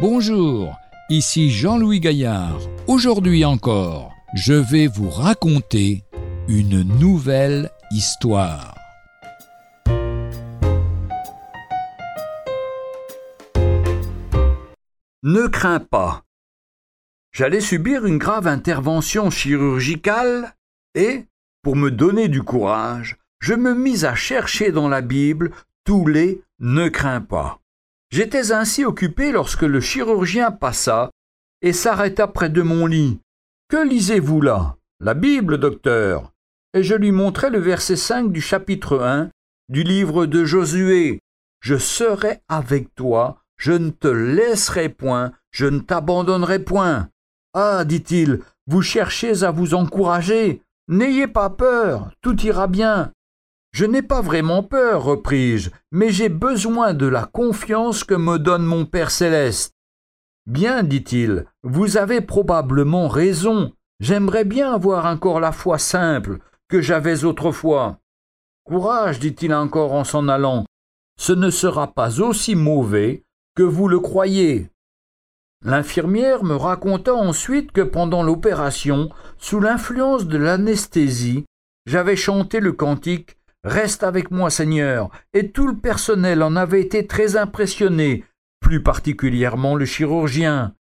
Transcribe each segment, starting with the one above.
Bonjour, ici Jean-Louis Gaillard. Aujourd'hui encore, je vais vous raconter une nouvelle histoire. Ne crains pas. J'allais subir une grave intervention chirurgicale et, pour me donner du courage, je me mis à chercher dans la Bible tous les ne crains pas. J'étais ainsi occupé lorsque le chirurgien passa et s'arrêta près de mon lit. Que lisez-vous là? La Bible, docteur? Et je lui montrai le verset 5 du chapitre 1 du livre de Josué. Je serai avec toi, je ne te laisserai point, je ne t'abandonnerai point. Ah, dit-il, vous cherchez à vous encourager. N'ayez pas peur, tout ira bien. Je n'ai pas vraiment peur, repris-je, mais j'ai besoin de la confiance que me donne mon Père céleste. Bien, dit-il, vous avez probablement raison. J'aimerais bien avoir encore la foi simple que j'avais autrefois. Courage, dit-il encore en s'en allant. Ce ne sera pas aussi mauvais que vous le croyez. L'infirmière me raconta ensuite que pendant l'opération, sous l'influence de l'anesthésie, j'avais chanté le cantique Reste avec moi, Seigneur. Et tout le personnel en avait été très impressionné, plus particulièrement le chirurgien.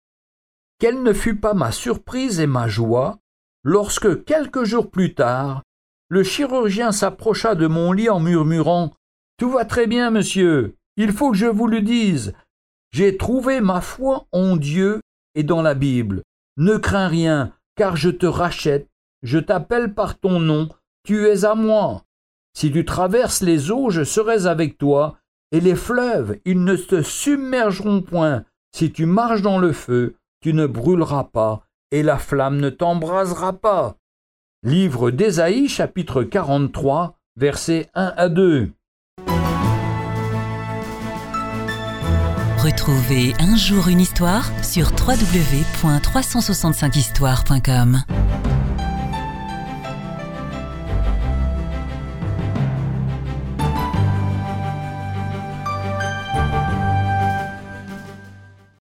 Quelle ne fut pas ma surprise et ma joie lorsque, quelques jours plus tard, le chirurgien s'approcha de mon lit en murmurant Tout va très bien, monsieur. Il faut que je vous le dise. J'ai trouvé ma foi en Dieu et dans la Bible. Ne crains rien, car je te rachète, je t'appelle par ton nom, tu es à moi. Si tu traverses les eaux, je serai avec toi, et les fleuves, ils ne te submergeront point. Si tu marches dans le feu, tu ne brûleras pas, et la flamme ne t'embrasera pas. Livre d'Ésaïe, chapitre 43, versets 1 à 2. Retrouvez un jour une histoire sur www.365histoire.com.